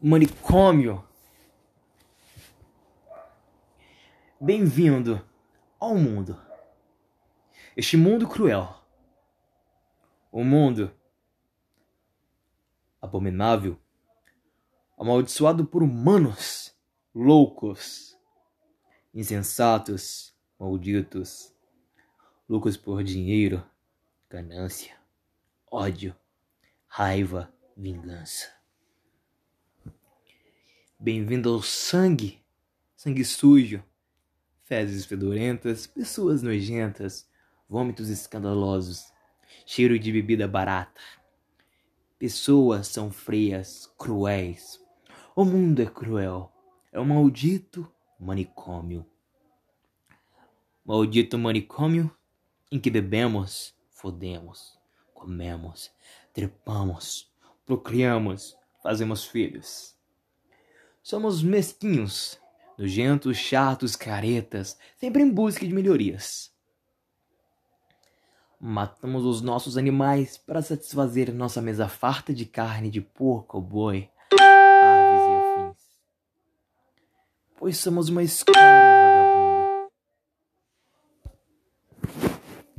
manicômio. Bem-vindo ao mundo. Este mundo cruel. O mundo abominável, amaldiçoado por humanos loucos, insensatos, malditos, loucos por dinheiro, ganância, ódio, raiva, vingança. Bem-vindo ao sangue, sangue sujo, fezes fedorentas, pessoas nojentas, vômitos escandalosos, cheiro de bebida barata. Pessoas são frias, cruéis. O mundo é cruel. É um maldito manicômio. Maldito manicômio em que bebemos, fodemos, comemos, trepamos, procriamos, fazemos filhos. Somos mesquinhos, nojentos, chatos, caretas, sempre em busca de melhorias. Matamos os nossos animais para satisfazer nossa mesa farta de carne de porco, boi, aves e afins. Pois somos uma escória